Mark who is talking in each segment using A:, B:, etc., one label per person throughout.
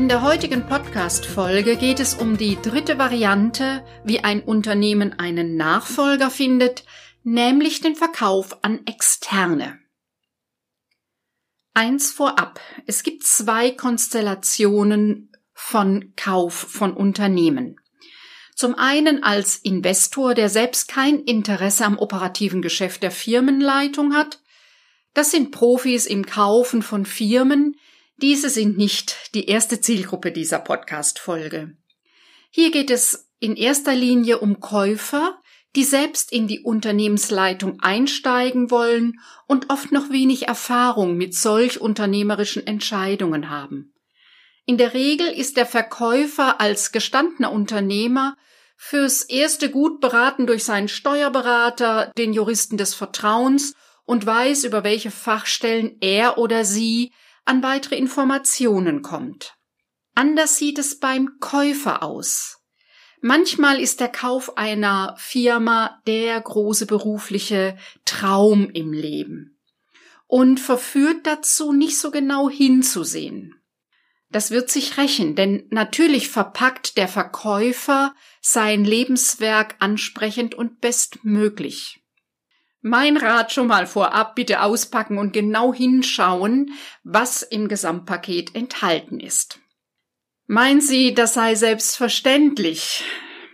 A: In der heutigen Podcast-Folge geht es um die dritte Variante, wie ein Unternehmen einen Nachfolger findet, nämlich den Verkauf an Externe. Eins vorab. Es gibt zwei Konstellationen von Kauf von Unternehmen. Zum einen als Investor, der selbst kein Interesse am operativen Geschäft der Firmenleitung hat. Das sind Profis im Kaufen von Firmen. Diese sind nicht die erste Zielgruppe dieser Podcast-Folge. Hier geht es in erster Linie um Käufer, die selbst in die Unternehmensleitung einsteigen wollen und oft noch wenig Erfahrung mit solch unternehmerischen Entscheidungen haben. In der Regel ist der Verkäufer als gestandener Unternehmer fürs erste gut beraten durch seinen Steuerberater, den Juristen des Vertrauens und weiß, über welche Fachstellen er oder sie an weitere Informationen kommt. Anders sieht es beim Käufer aus. Manchmal ist der Kauf einer Firma der große berufliche Traum im Leben und verführt dazu, nicht so genau hinzusehen. Das wird sich rächen, denn natürlich verpackt der Verkäufer sein Lebenswerk ansprechend und bestmöglich. Mein Rat schon mal vorab, bitte auspacken und genau hinschauen, was im Gesamtpaket enthalten ist. Meinen Sie, das sei selbstverständlich?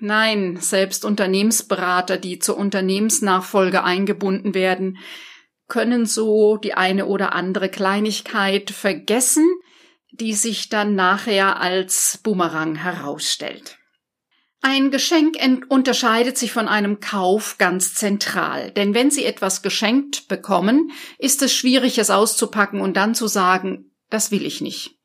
A: Nein, selbst Unternehmensberater, die zur Unternehmensnachfolge eingebunden werden, können so die eine oder andere Kleinigkeit vergessen, die sich dann nachher als Bumerang herausstellt. Ein Geschenk unterscheidet sich von einem Kauf ganz zentral, denn wenn Sie etwas geschenkt bekommen, ist es schwierig, es auszupacken und dann zu sagen, das will ich nicht.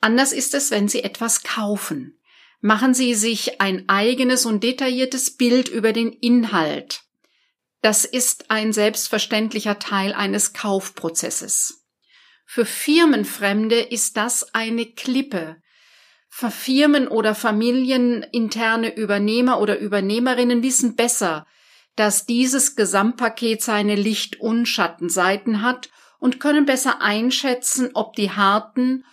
A: Anders ist es, wenn Sie etwas kaufen. Machen Sie sich ein eigenes und detailliertes Bild über den Inhalt. Das ist ein selbstverständlicher Teil eines Kaufprozesses. Für Firmenfremde ist das eine Klippe. Firmen oder familieninterne Übernehmer oder Übernehmerinnen wissen besser, dass dieses Gesamtpaket seine Licht- und Schattenseiten hat und können besser einschätzen, ob die harten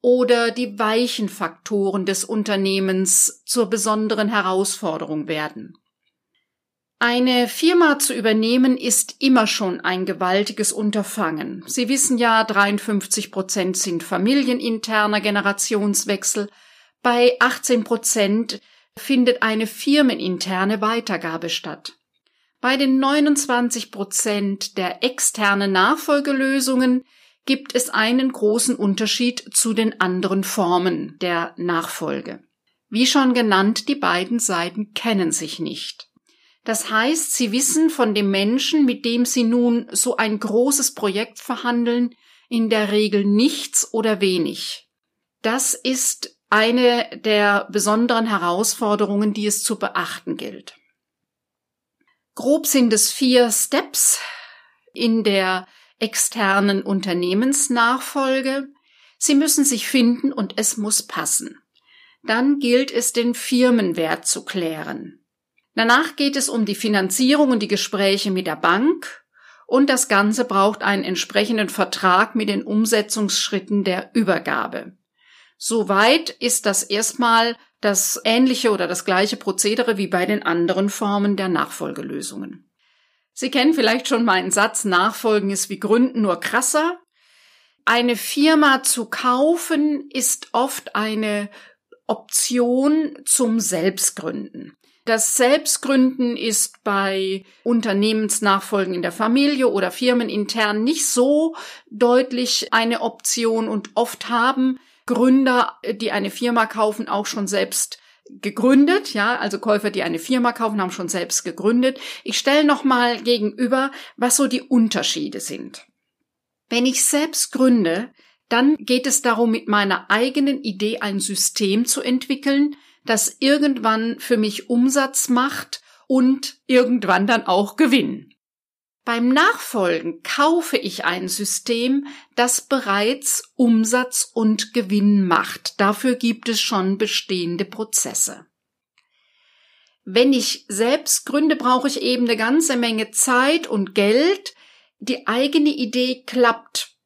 A: oder die weichen Faktoren des Unternehmens zur besonderen Herausforderung werden. Eine Firma zu übernehmen ist immer schon ein gewaltiges Unterfangen. Sie wissen ja, 53 Prozent sind familieninterner Generationswechsel. Bei 18 Prozent findet eine firmeninterne Weitergabe statt. Bei den 29 Prozent der externen Nachfolgelösungen gibt es einen großen Unterschied zu den anderen Formen der Nachfolge. Wie schon genannt, die beiden Seiten kennen sich nicht. Das heißt, sie wissen von dem Menschen, mit dem sie nun so ein großes Projekt verhandeln, in der Regel nichts oder wenig. Das ist eine der besonderen Herausforderungen, die es zu beachten gilt. Grob sind es vier Steps in der externen Unternehmensnachfolge. Sie müssen sich finden und es muss passen. Dann gilt es, den Firmenwert zu klären. Danach geht es um die Finanzierung und die Gespräche mit der Bank und das Ganze braucht einen entsprechenden Vertrag mit den Umsetzungsschritten der Übergabe. Soweit ist das erstmal das ähnliche oder das gleiche Prozedere wie bei den anderen Formen der Nachfolgelösungen. Sie kennen vielleicht schon meinen Satz, Nachfolgen ist wie Gründen nur krasser. Eine Firma zu kaufen ist oft eine Option zum Selbstgründen. Das Selbstgründen ist bei Unternehmensnachfolgen in der Familie oder firmenintern nicht so deutlich eine Option und oft haben Gründer, die eine Firma kaufen, auch schon selbst gegründet, ja, also Käufer, die eine Firma kaufen, haben schon selbst gegründet. Ich stelle noch mal gegenüber, was so die Unterschiede sind. Wenn ich selbst gründe, dann geht es darum, mit meiner eigenen Idee ein System zu entwickeln, das irgendwann für mich Umsatz macht und irgendwann dann auch Gewinn. Beim Nachfolgen kaufe ich ein System, das bereits Umsatz und Gewinn macht. Dafür gibt es schon bestehende Prozesse. Wenn ich selbst gründe, brauche ich eben eine ganze Menge Zeit und Geld. Die eigene Idee klappt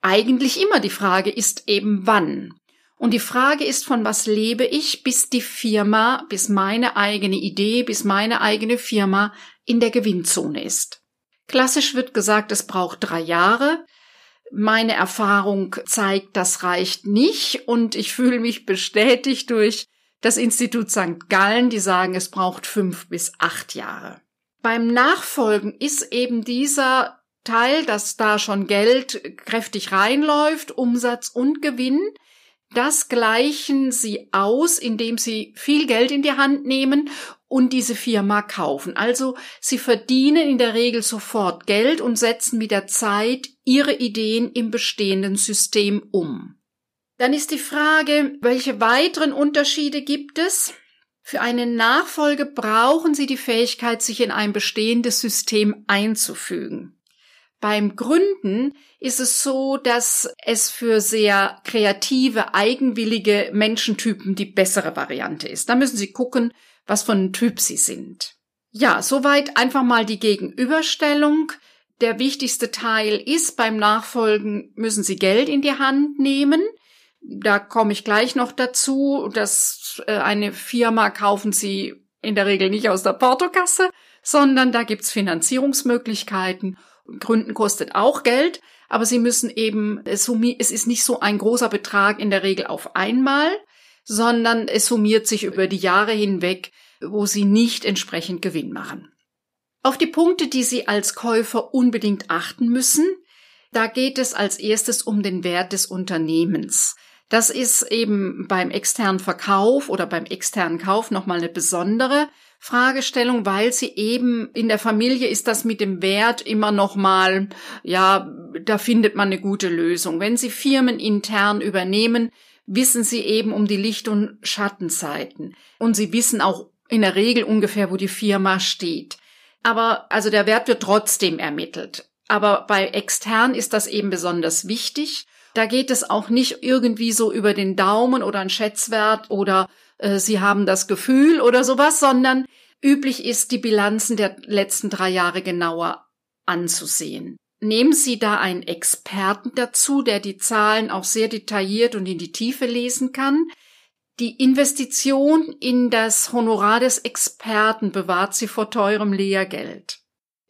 A: eigentlich immer. Die Frage ist eben wann. Und die Frage ist, von was lebe ich, bis die Firma, bis meine eigene Idee, bis meine eigene Firma in der Gewinnzone ist. Klassisch wird gesagt, es braucht drei Jahre. Meine Erfahrung zeigt, das reicht nicht und ich fühle mich bestätigt durch das Institut St. Gallen, die sagen, es braucht fünf bis acht Jahre. Beim Nachfolgen ist eben dieser Teil, dass da schon Geld kräftig reinläuft, Umsatz und Gewinn, das gleichen sie aus, indem sie viel Geld in die Hand nehmen und diese Firma kaufen. Also sie verdienen in der Regel sofort Geld und setzen mit der Zeit ihre Ideen im bestehenden System um. Dann ist die Frage, welche weiteren Unterschiede gibt es? Für eine Nachfolge brauchen Sie die Fähigkeit, sich in ein bestehendes System einzufügen. Beim Gründen ist es so, dass es für sehr kreative, eigenwillige Menschentypen die bessere Variante ist. Da müssen Sie gucken, was von einem Typ Sie sind. Ja, soweit einfach mal die Gegenüberstellung. Der wichtigste Teil ist, beim Nachfolgen müssen Sie Geld in die Hand nehmen. Da komme ich gleich noch dazu, dass äh, eine Firma kaufen Sie in der Regel nicht aus der Portokasse, sondern da gibt's Finanzierungsmöglichkeiten Gründen kostet auch Geld, aber sie müssen eben, es ist nicht so ein großer Betrag in der Regel auf einmal, sondern es summiert sich über die Jahre hinweg, wo sie nicht entsprechend Gewinn machen. Auf die Punkte, die Sie als Käufer unbedingt achten müssen, da geht es als erstes um den Wert des Unternehmens. Das ist eben beim externen Verkauf oder beim externen Kauf nochmal eine besondere Fragestellung, weil sie eben in der Familie ist das mit dem Wert immer noch mal, ja, da findet man eine gute Lösung. Wenn Sie Firmen intern übernehmen, wissen Sie eben um die Licht- und Schattenseiten. Und Sie wissen auch in der Regel ungefähr, wo die Firma steht. Aber, also der Wert wird trotzdem ermittelt. Aber bei extern ist das eben besonders wichtig. Da geht es auch nicht irgendwie so über den Daumen oder ein Schätzwert oder äh, Sie haben das Gefühl oder sowas, sondern üblich ist, die Bilanzen der letzten drei Jahre genauer anzusehen. Nehmen Sie da einen Experten dazu, der die Zahlen auch sehr detailliert und in die Tiefe lesen kann. Die Investition in das Honorar des Experten bewahrt Sie vor teurem Lehrgeld.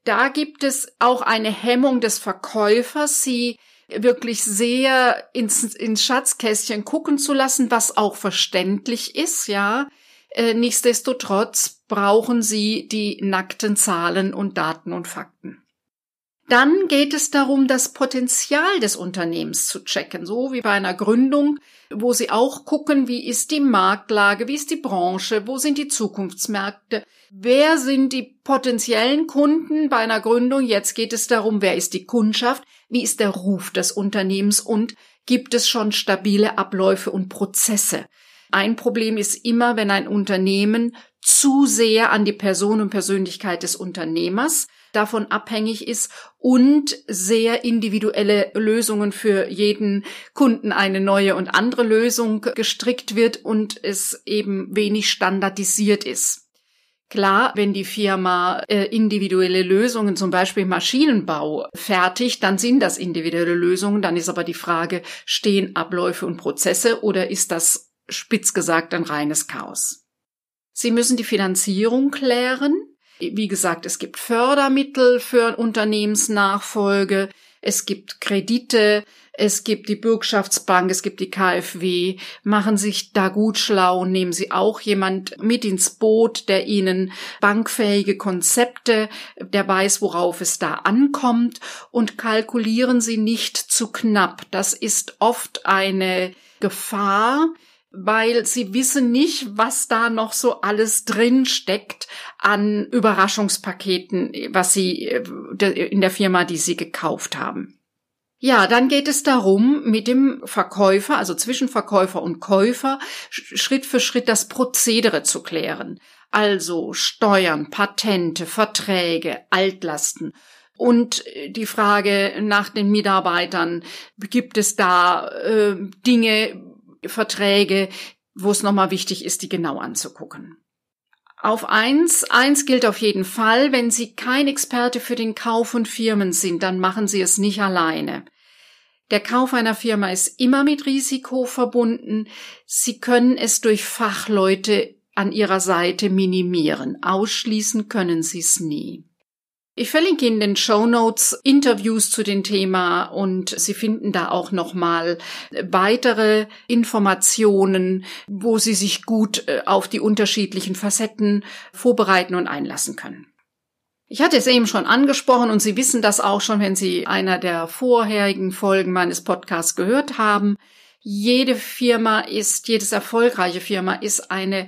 A: Da gibt es auch eine Hemmung des Verkäufers, Sie wirklich sehr ins, ins Schatzkästchen gucken zu lassen, was auch verständlich ist, ja. Äh, nichtsdestotrotz brauchen sie die nackten Zahlen und Daten und Fakten. Dann geht es darum, das Potenzial des Unternehmens zu checken, so wie bei einer Gründung, wo Sie auch gucken, wie ist die Marktlage, wie ist die Branche, wo sind die Zukunftsmärkte, wer sind die potenziellen Kunden bei einer Gründung. Jetzt geht es darum, wer ist die Kundschaft, wie ist der Ruf des Unternehmens und gibt es schon stabile Abläufe und Prozesse. Ein Problem ist immer, wenn ein Unternehmen zu sehr an die Person und Persönlichkeit des Unternehmers davon abhängig ist und sehr individuelle Lösungen für jeden Kunden eine neue und andere Lösung gestrickt wird und es eben wenig standardisiert ist. Klar, wenn die Firma äh, individuelle Lösungen, zum Beispiel Maschinenbau, fertigt, dann sind das individuelle Lösungen. Dann ist aber die Frage, stehen Abläufe und Prozesse oder ist das spitz gesagt ein reines Chaos? Sie müssen die Finanzierung klären. Wie gesagt, es gibt Fördermittel für Unternehmensnachfolge, es gibt Kredite, es gibt die Bürgschaftsbank, es gibt die KfW. Machen sich da gut schlau, nehmen Sie auch jemand mit ins Boot, der Ihnen bankfähige Konzepte, der weiß, worauf es da ankommt und kalkulieren Sie nicht zu knapp. Das ist oft eine Gefahr, weil sie wissen nicht, was da noch so alles drin steckt an Überraschungspaketen, was sie äh, in der Firma, die sie gekauft haben. Ja, dann geht es darum, mit dem Verkäufer, also zwischen Verkäufer und Käufer, Schritt für Schritt das Prozedere zu klären. Also Steuern, Patente, Verträge, Altlasten. Und die Frage nach den Mitarbeitern, gibt es da äh, Dinge, Verträge, wo es nochmal wichtig ist, die genau anzugucken. Auf eins, eins gilt auf jeden Fall, wenn Sie kein Experte für den Kauf von Firmen sind, dann machen Sie es nicht alleine. Der Kauf einer Firma ist immer mit Risiko verbunden. Sie können es durch Fachleute an Ihrer Seite minimieren. Ausschließen können Sie es nie. Ich verlinke in den Show Notes Interviews zu dem Thema und Sie finden da auch nochmal weitere Informationen, wo Sie sich gut äh, auf die unterschiedlichen Facetten vorbereiten und einlassen können. Ich hatte es eben schon angesprochen und Sie wissen das auch schon, wenn Sie einer der vorherigen Folgen meines Podcasts gehört haben. Jede Firma ist, jedes erfolgreiche Firma ist eine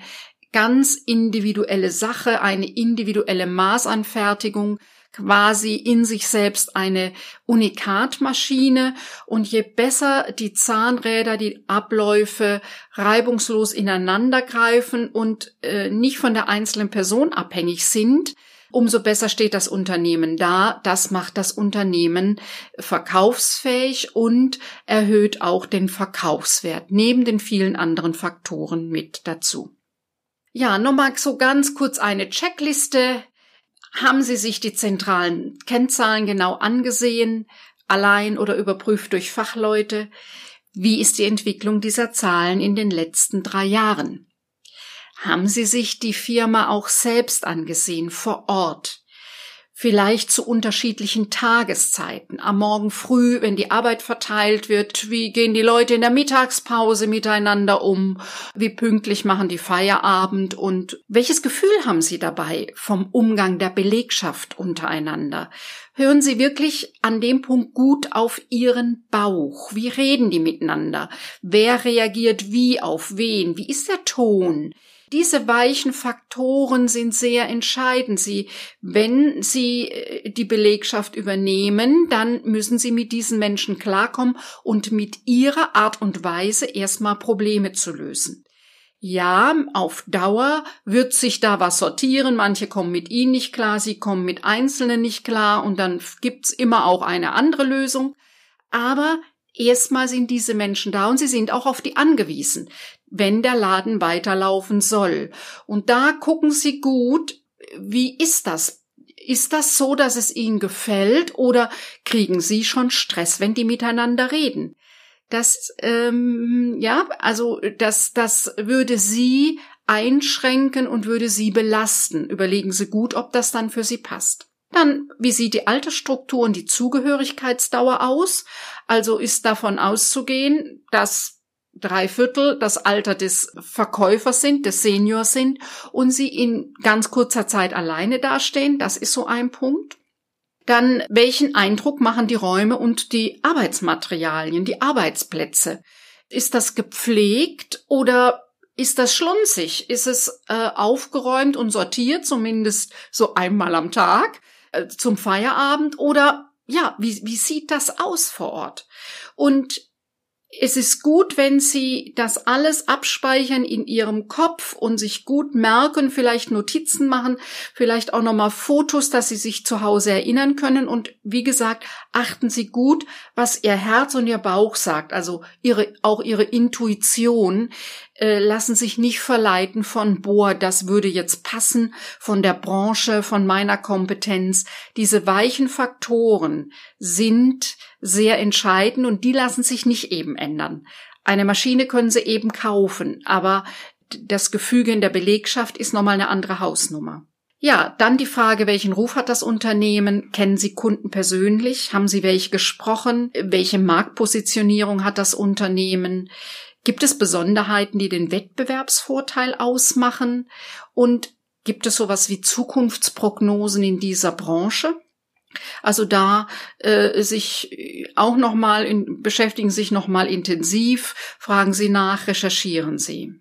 A: ganz individuelle Sache, eine individuelle Maßanfertigung quasi in sich selbst eine Unikatmaschine und je besser die Zahnräder, die Abläufe reibungslos ineinander greifen und äh, nicht von der einzelnen Person abhängig sind, umso besser steht das Unternehmen da. Das macht das Unternehmen verkaufsfähig und erhöht auch den Verkaufswert neben den vielen anderen Faktoren mit dazu. Ja, nochmal so ganz kurz eine Checkliste. Haben Sie sich die zentralen Kennzahlen genau angesehen, allein oder überprüft durch Fachleute? Wie ist die Entwicklung dieser Zahlen in den letzten drei Jahren? Haben Sie sich die Firma auch selbst angesehen vor Ort? Vielleicht zu unterschiedlichen Tageszeiten. Am Morgen früh, wenn die Arbeit verteilt wird, wie gehen die Leute in der Mittagspause miteinander um, wie pünktlich machen die Feierabend und welches Gefühl haben Sie dabei vom Umgang der Belegschaft untereinander? Hören Sie wirklich an dem Punkt gut auf Ihren Bauch. Wie reden die miteinander? Wer reagiert wie auf wen? Wie ist der Ton? Diese weichen Faktoren sind sehr entscheidend. Sie, wenn Sie äh, die Belegschaft übernehmen, dann müssen Sie mit diesen Menschen klarkommen und mit Ihrer Art und Weise erstmal Probleme zu lösen. Ja, auf Dauer wird sich da was sortieren. Manche kommen mit Ihnen nicht klar, Sie kommen mit Einzelnen nicht klar und dann gibt's immer auch eine andere Lösung. Aber erstmal sind diese Menschen da und sie sind auch auf die angewiesen wenn der Laden weiterlaufen soll. Und da gucken Sie gut, wie ist das? Ist das so, dass es Ihnen gefällt oder kriegen Sie schon Stress, wenn die miteinander reden? Das, ähm, ja, also das, das würde Sie einschränken und würde Sie belasten. Überlegen Sie gut, ob das dann für Sie passt. Dann, wie sieht die Altersstruktur und die Zugehörigkeitsdauer aus? Also ist davon auszugehen, dass drei Viertel das Alter des Verkäufers sind, des Seniors sind und sie in ganz kurzer Zeit alleine dastehen. Das ist so ein Punkt. Dann, welchen Eindruck machen die Räume und die Arbeitsmaterialien, die Arbeitsplätze? Ist das gepflegt oder ist das schlunzig? Ist es äh, aufgeräumt und sortiert, zumindest so einmal am Tag äh, zum Feierabend? Oder ja, wie, wie sieht das aus vor Ort? Und es ist gut, wenn Sie das alles abspeichern in Ihrem Kopf und sich gut merken, vielleicht Notizen machen, vielleicht auch nochmal Fotos, dass Sie sich zu Hause erinnern können. Und wie gesagt, achten Sie gut, was Ihr Herz und Ihr Bauch sagt, also Ihre, auch Ihre Intuition äh, lassen sich nicht verleiten von, boah, das würde jetzt passen, von der Branche, von meiner Kompetenz. Diese weichen Faktoren sind sehr entscheidend und die lassen sich nicht eben ändern. Eine Maschine können Sie eben kaufen, aber das Gefüge in der Belegschaft ist nochmal eine andere Hausnummer. Ja, dann die Frage, welchen Ruf hat das Unternehmen? Kennen Sie Kunden persönlich? Haben Sie welche gesprochen? Welche Marktpositionierung hat das Unternehmen? Gibt es Besonderheiten, die den Wettbewerbsvorteil ausmachen? Und gibt es sowas wie Zukunftsprognosen in dieser Branche? Also da äh, sich auch noch mal in, beschäftigen sich noch mal intensiv, fragen Sie nach, recherchieren Sie.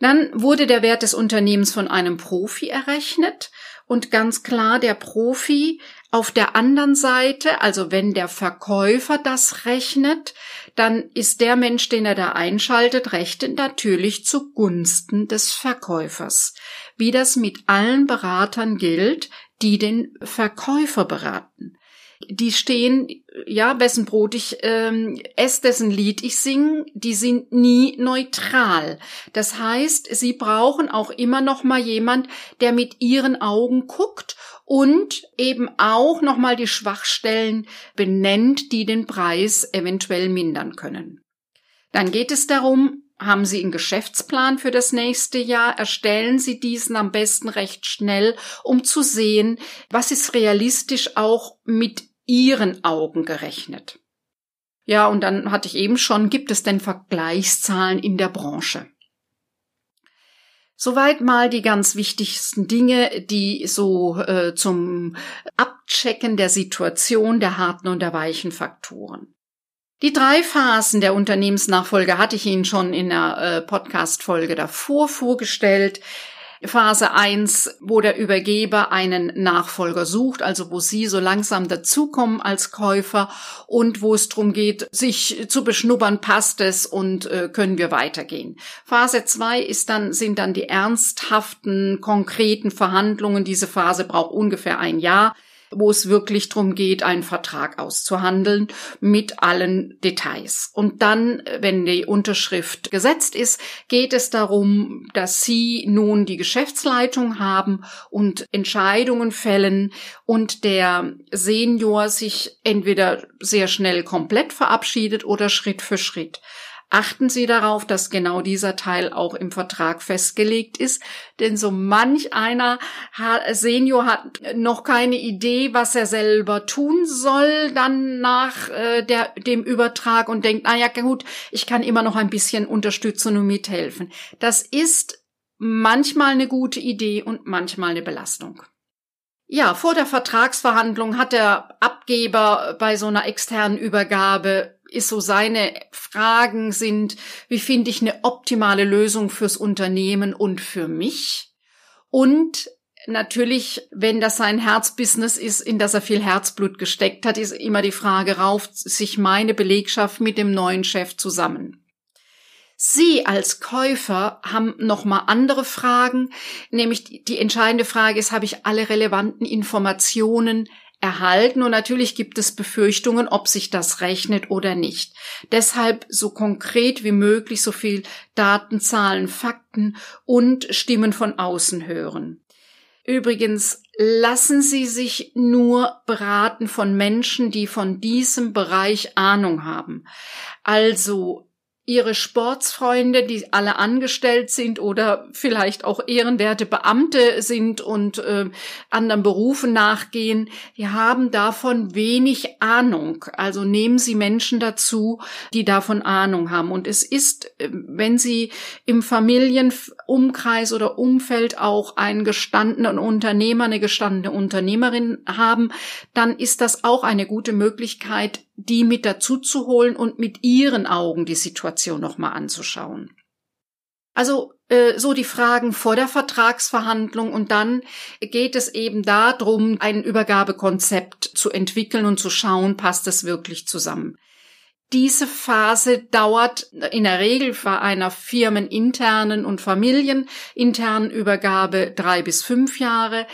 A: Dann wurde der Wert des Unternehmens von einem Profi errechnet und ganz klar, der Profi Auf der anderen Seite, also wenn der Verkäufer das rechnet, dann ist der Mensch, den er da einschaltet, rechnet natürlich zugunsten des Verkäufers. Wie das mit allen Beratern gilt, die den Verkäufer beraten die stehen, ja, wessen Brot ich ähm, esse, dessen Lied ich sing, die sind nie neutral. Das heißt, sie brauchen auch immer noch mal jemand, der mit ihren Augen guckt und eben auch noch mal die Schwachstellen benennt, die den Preis eventuell mindern können. Dann geht es darum, haben Sie einen Geschäftsplan für das nächste Jahr? Erstellen Sie diesen am besten recht schnell, um zu sehen, was ist realistisch auch mit Ihren Augen gerechnet. Ja, und dann hatte ich eben schon, gibt es denn Vergleichszahlen in der Branche? Soweit mal die ganz wichtigsten Dinge, die so äh, zum Abchecken der Situation der harten und der weichen Faktoren. Die drei Phasen der Unternehmensnachfolge hatte ich Ihnen schon in der äh, Podcast-Folge davor vorgestellt. Phase 1, wo der Übergeber einen Nachfolger sucht, also wo Sie so langsam dazukommen als Käufer und wo es darum geht, sich zu beschnuppern, passt es und äh, können wir weitergehen. Phase 2 ist dann, sind dann die ernsthaften, konkreten Verhandlungen. Diese Phase braucht ungefähr ein Jahr wo es wirklich darum geht, einen Vertrag auszuhandeln mit allen Details. Und dann, wenn die Unterschrift gesetzt ist, geht es darum, dass Sie nun die Geschäftsleitung haben und Entscheidungen fällen und der Senior sich entweder sehr schnell komplett verabschiedet oder Schritt für Schritt. Achten Sie darauf, dass genau dieser Teil auch im Vertrag festgelegt ist, denn so manch einer Senior hat noch keine Idee, was er selber tun soll, dann nach äh, der, dem Übertrag und denkt, na ja, gut, ich kann immer noch ein bisschen unterstützen und mithelfen. Das ist manchmal eine gute Idee und manchmal eine Belastung. Ja, vor der Vertragsverhandlung hat der Abgeber bei so einer externen Übergabe ist so seine Fragen sind, wie finde ich eine optimale Lösung fürs Unternehmen und für mich? Und natürlich, wenn das sein Herzbusiness ist, in das er viel Herzblut gesteckt hat, ist immer die Frage, rauft sich meine Belegschaft mit dem neuen Chef zusammen? Sie als Käufer haben nochmal andere Fragen, nämlich die entscheidende Frage ist, habe ich alle relevanten Informationen erhalten und natürlich gibt es Befürchtungen, ob sich das rechnet oder nicht. Deshalb so konkret wie möglich so viel Daten, Zahlen, Fakten und Stimmen von außen hören. Übrigens, lassen Sie sich nur beraten von Menschen, die von diesem Bereich Ahnung haben. Also ihre Sportsfreunde, die alle angestellt sind oder vielleicht auch ehrenwerte Beamte sind und äh, anderen Berufen nachgehen, die haben davon wenig Ahnung. Also nehmen Sie Menschen dazu, die davon Ahnung haben. Und es ist, äh, wenn Sie im Familienumkreis oder Umfeld auch einen gestandenen Unternehmer, eine gestandene Unternehmerin haben, dann ist das auch eine gute Möglichkeit, die mit dazu zu holen und mit ihren Augen die Situation nochmal anzuschauen. Also äh, so die Fragen vor der Vertragsverhandlung und dann geht es eben darum, ein Übergabekonzept zu entwickeln und zu schauen, passt es wirklich zusammen. Diese Phase dauert in der Regel bei einer firmeninternen und familieninternen Übergabe drei bis fünf Jahre.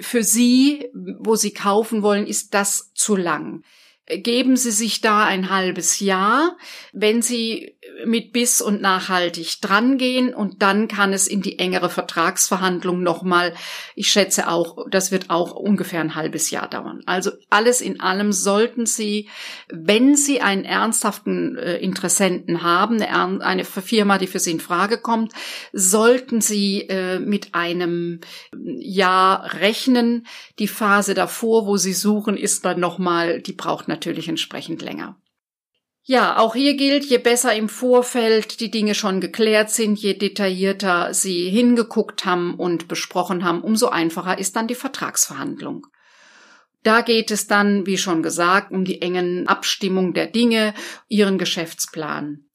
A: Für Sie, wo Sie kaufen wollen, ist das zu lang geben Sie sich da ein halbes Jahr, wenn Sie mit Biss und nachhaltig drangehen und dann kann es in die engere Vertragsverhandlung nochmal, ich schätze auch, das wird auch ungefähr ein halbes Jahr dauern. Also alles in allem sollten Sie, wenn Sie einen ernsthaften äh, Interessenten haben, eine, Firma, die für Sie in Frage kommt, sollten Sie äh, mit einem Jahr rechnen. Die Phase davor, wo Sie suchen, ist dann nochmal, die braucht natürlich entsprechend länger. Ja, auch hier gilt, je besser im Vorfeld die Dinge schon geklärt sind, je detaillierter sie hingeguckt haben und besprochen haben, umso einfacher ist dann die Vertragsverhandlung. Da geht es dann, wie schon gesagt, um die engen Abstimmung der Dinge, ihren Geschäftsplan.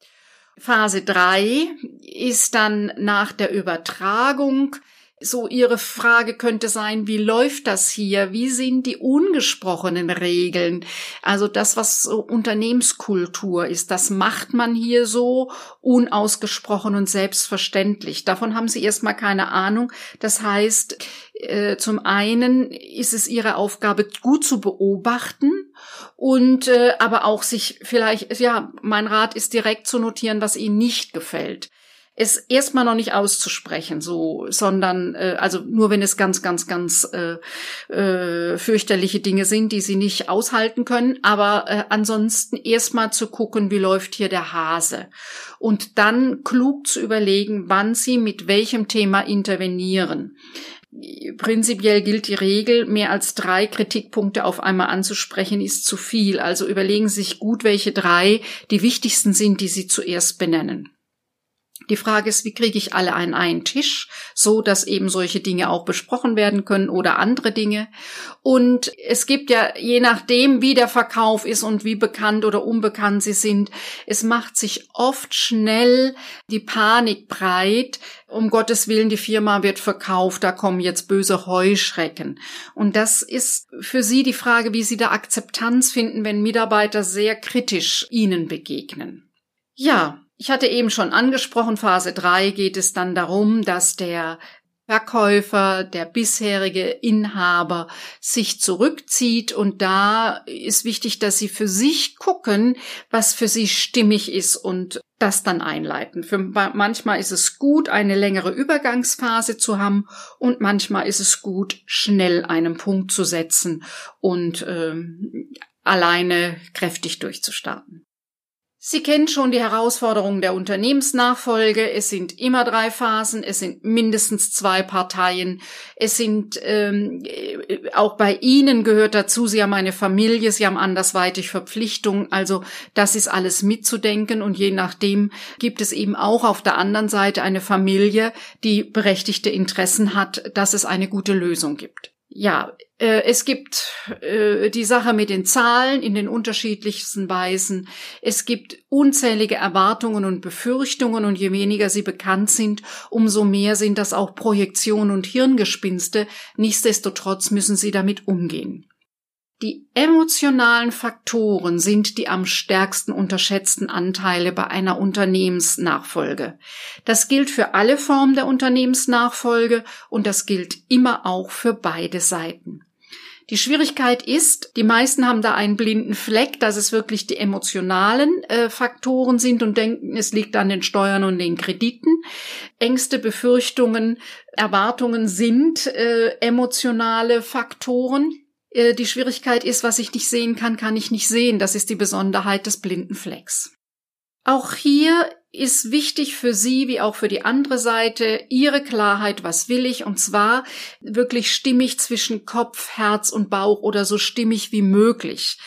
A: Phase drei ist dann nach der Übertragung So Ihre Frage könnte sein, wie läuft das hier? Wie sind die ungesprochenen Regeln? Also das, was so Unternehmenskultur ist, das macht man hier so unausgesprochen und selbstverständlich. Davon haben Sie erstmal keine Ahnung. Das heißt, äh, zum einen ist es Ihre Aufgabe, gut zu beobachten und äh, aber auch sich vielleicht, ja, mein Rat ist direkt zu notieren, was Ihnen nicht gefällt es erstmal noch nicht auszusprechen, so, sondern äh, also nur wenn es ganz, ganz, ganz äh, äh, fürchterliche Dinge sind, die sie nicht aushalten können, aber äh, ansonsten erstmal zu gucken, wie läuft hier der Hase und dann klug zu überlegen, wann sie mit welchem Thema intervenieren. Prinzipiell gilt die Regel, mehr als drei Kritikpunkte auf einmal anzusprechen, ist zu viel. Also überlegen Sie sich gut, welche drei die wichtigsten sind, die Sie zuerst benennen. Die Frage ist, wie kriege ich alle an einen Tisch, so dass eben solche Dinge auch besprochen werden können oder andere Dinge. Und es gibt ja, je nachdem, wie der Verkauf ist und wie bekannt oder unbekannt sie sind, es macht sich oft schnell die Panik breit, um Gottes Willen, die Firma wird verkauft, da kommen jetzt böse Heuschrecken. Und das ist für Sie die Frage, wie Sie da Akzeptanz finden, wenn Mitarbeiter sehr kritisch Ihnen begegnen. Ja, ich hatte eben schon angesprochen, Phase 3 geht es dann darum, dass der Verkäufer, der bisherige Inhaber sich zurückzieht und da ist wichtig, dass sie für sich gucken, was für sie stimmig ist und das dann einleiten. Für manchmal ist es gut, eine längere Übergangsphase zu haben und manchmal ist es gut, schnell einen Punkt zu setzen und ähm, alleine kräftig durchzustarten. Sie kennen schon die Herausforderungen der Unternehmensnachfolge. Es sind immer drei Phasen, es sind mindestens zwei Parteien. Es sind ähm, äh, auch bei Ihnen gehört dazu, Sie haben eine Familie, Sie haben andersweitig Verpflichtungen. Also das ist alles mitzudenken und je nachdem gibt es eben auch auf der anderen Seite eine Familie, die berechtigte Interessen hat, dass es eine gute Lösung gibt. Ja, äh, es gibt äh, die Sache mit den Zahlen in den unterschiedlichsten Weisen. Es gibt unzählige Erwartungen und Befürchtungen und je weniger sie bekannt sind, umso mehr sind das auch Projektionen und Hirngespinste. Nichtsdestotrotz müssen sie damit umgehen. Die emotionalen Faktoren sind die am stärksten unterschätzten Anteile bei einer Unternehmensnachfolge. Das gilt für alle Formen der Unternehmensnachfolge und das gilt immer auch für beide Seiten. Die Schwierigkeit ist, die meisten haben da einen blinden Fleck, dass es wirklich die emotionalen äh, Faktoren sind und denken, es liegt an den Steuern und den Krediten. Ängste, Befürchtungen, Erwartungen sind äh, emotionale Faktoren. Äh, die Schwierigkeit ist, was ich nicht sehen kann, kann ich nicht sehen. Das ist die Besonderheit des blinden Flecks. Auch hier ist wichtig für Sie wie auch für die andere Seite Ihre Klarheit, was will ich, und zwar wirklich stimmig zwischen Kopf, Herz und Bauch oder so stimmig wie möglich.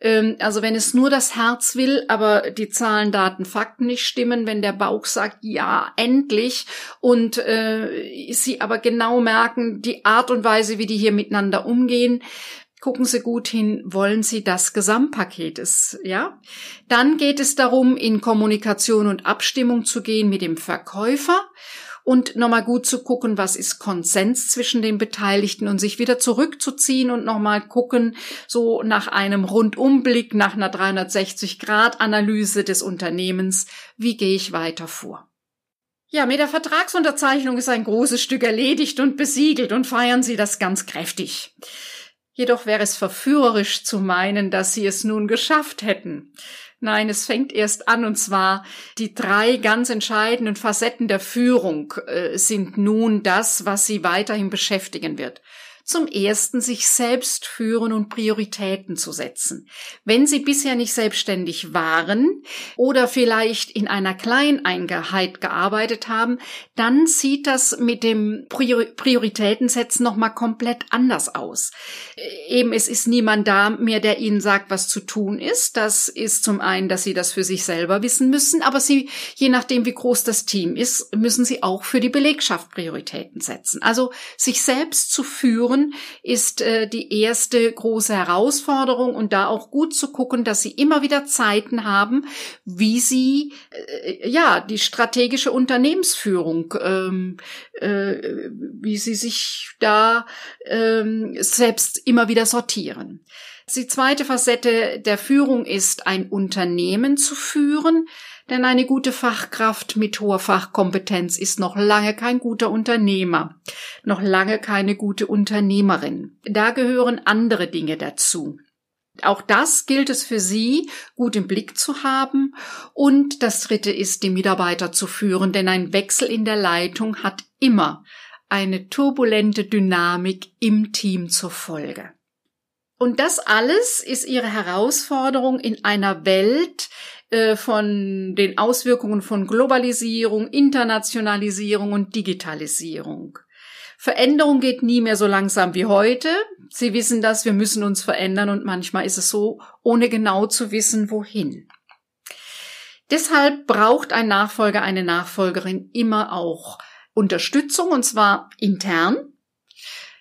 A: Ähm, also wenn es nur das Herz will, aber die Zahlen, Daten, Fakten nicht stimmen, wenn der Bauch sagt, ja, endlich, und äh, sie aber genau merken, die Art und Weise, wie die hier miteinander umgehen, gucken Sie gut hin, wollen Sie das Gesamtpaket ist, ja? Dann geht es darum, in Kommunikation und Abstimmung zu gehen mit dem Verkäufer und nochmal gut zu gucken, was ist Konsens zwischen den Beteiligten und sich wieder zurückzuziehen und nochmal gucken, so nach einem Rundumblick, nach einer 360-Grad-Analyse des Unternehmens, wie gehe ich weiter vor. Ja, mit der Vertragsunterzeichnung ist ein großes Stück erledigt und besiegelt und feiern Sie das ganz kräftig. Jedoch wäre es verführerisch zu meinen, dass Sie es nun geschafft hätten. Nein, es fängt erst an und zwar die drei ganz entscheidenden Facetten der Führung äh, sind nun das, was sie weiterhin beschäftigen wird zum ersten sich selbst führen und Prioritäten zu setzen. Wenn Sie bisher nicht selbstständig waren oder vielleicht in einer Kleineinheit gearbeitet haben, dann sieht das mit dem Prioritätensetzen nochmal komplett anders aus. Eben, es ist niemand da mehr, der Ihnen sagt, was zu tun ist. Das ist zum einen, dass Sie das für sich selber wissen müssen, aber Sie, je nachdem, wie groß das Team ist, müssen Sie auch für die Belegschaft Prioritäten setzen. Also sich selbst zu führen führen, ist äh, die erste große Herausforderung und da auch gut zu gucken, dass sie immer wieder Zeiten haben, wie sie äh, ja die strategische Unternehmensführung, ähm, äh, wie sie sich da ähm, selbst immer wieder sortieren. Die zweite Facette der Führung ist, ein Unternehmen zu führen, denn eine gute Fachkraft mit hoher Fachkompetenz ist noch lange kein guter Unternehmer, noch lange keine gute Unternehmerin. Da gehören andere Dinge dazu. Auch das gilt es für Sie gut im Blick zu haben. Und das Dritte ist, die Mitarbeiter zu führen, denn ein Wechsel in der Leitung hat immer eine turbulente Dynamik im Team zur Folge. Und das alles ist Ihre Herausforderung in einer Welt, äh, von den Auswirkungen von Globalisierung, Internationalisierung und Digitalisierung. Veränderung geht nie mehr so langsam wie heute. Sie wissen das, wir müssen uns verändern und manchmal ist es so, ohne genau zu wissen, wohin. Deshalb braucht ein Nachfolger, eine Nachfolgerin immer auch Unterstützung und zwar intern,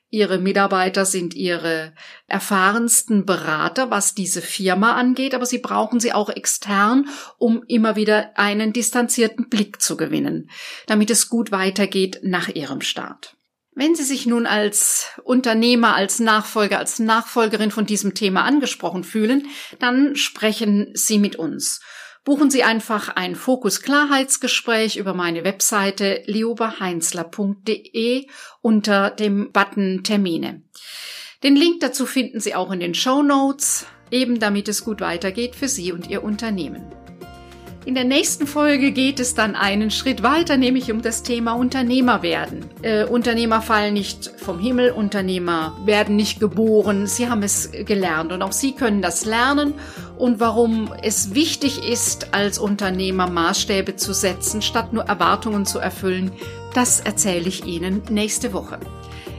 A: Ihre Mitarbeiter sind ihre erfahrensten Berater, was diese Firma angeht, aber sie brauchen sie auch extern, um immer wieder einen distanzierten Blick zu gewinnen, damit es gut weitergeht nach ihrem Start. Wenn Sie sich nun als Unternehmer, als Nachfolger, als Nachfolgerin von diesem Thema angesprochen fühlen, dann sprechen Sie mit uns buchen Sie einfach ein Fokus-Klarheitsgespräch über meine Webseite leoberheinzler.de unter dem Button Termine. Den Link dazu finden Sie auch in den Show Notes, eben damit es gut weitergeht für Sie und Ihr Unternehmen. In der nächsten Folge geht es dann einen Schritt weiter, nämlich um das Thema Unternehmer werden. Äh, Unternehmer fallen nicht vom Himmel, Unternehmer werden nicht geboren, sie haben es gelernt und auch sie können das lernen und warum es wichtig ist, als Unternehmer Maßstäbe zu setzen, statt nur Erwartungen zu erfüllen, das erzähle ich Ihnen nächste Woche.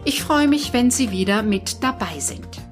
A: Ich freue mich, wenn Sie wieder mit dabei sind.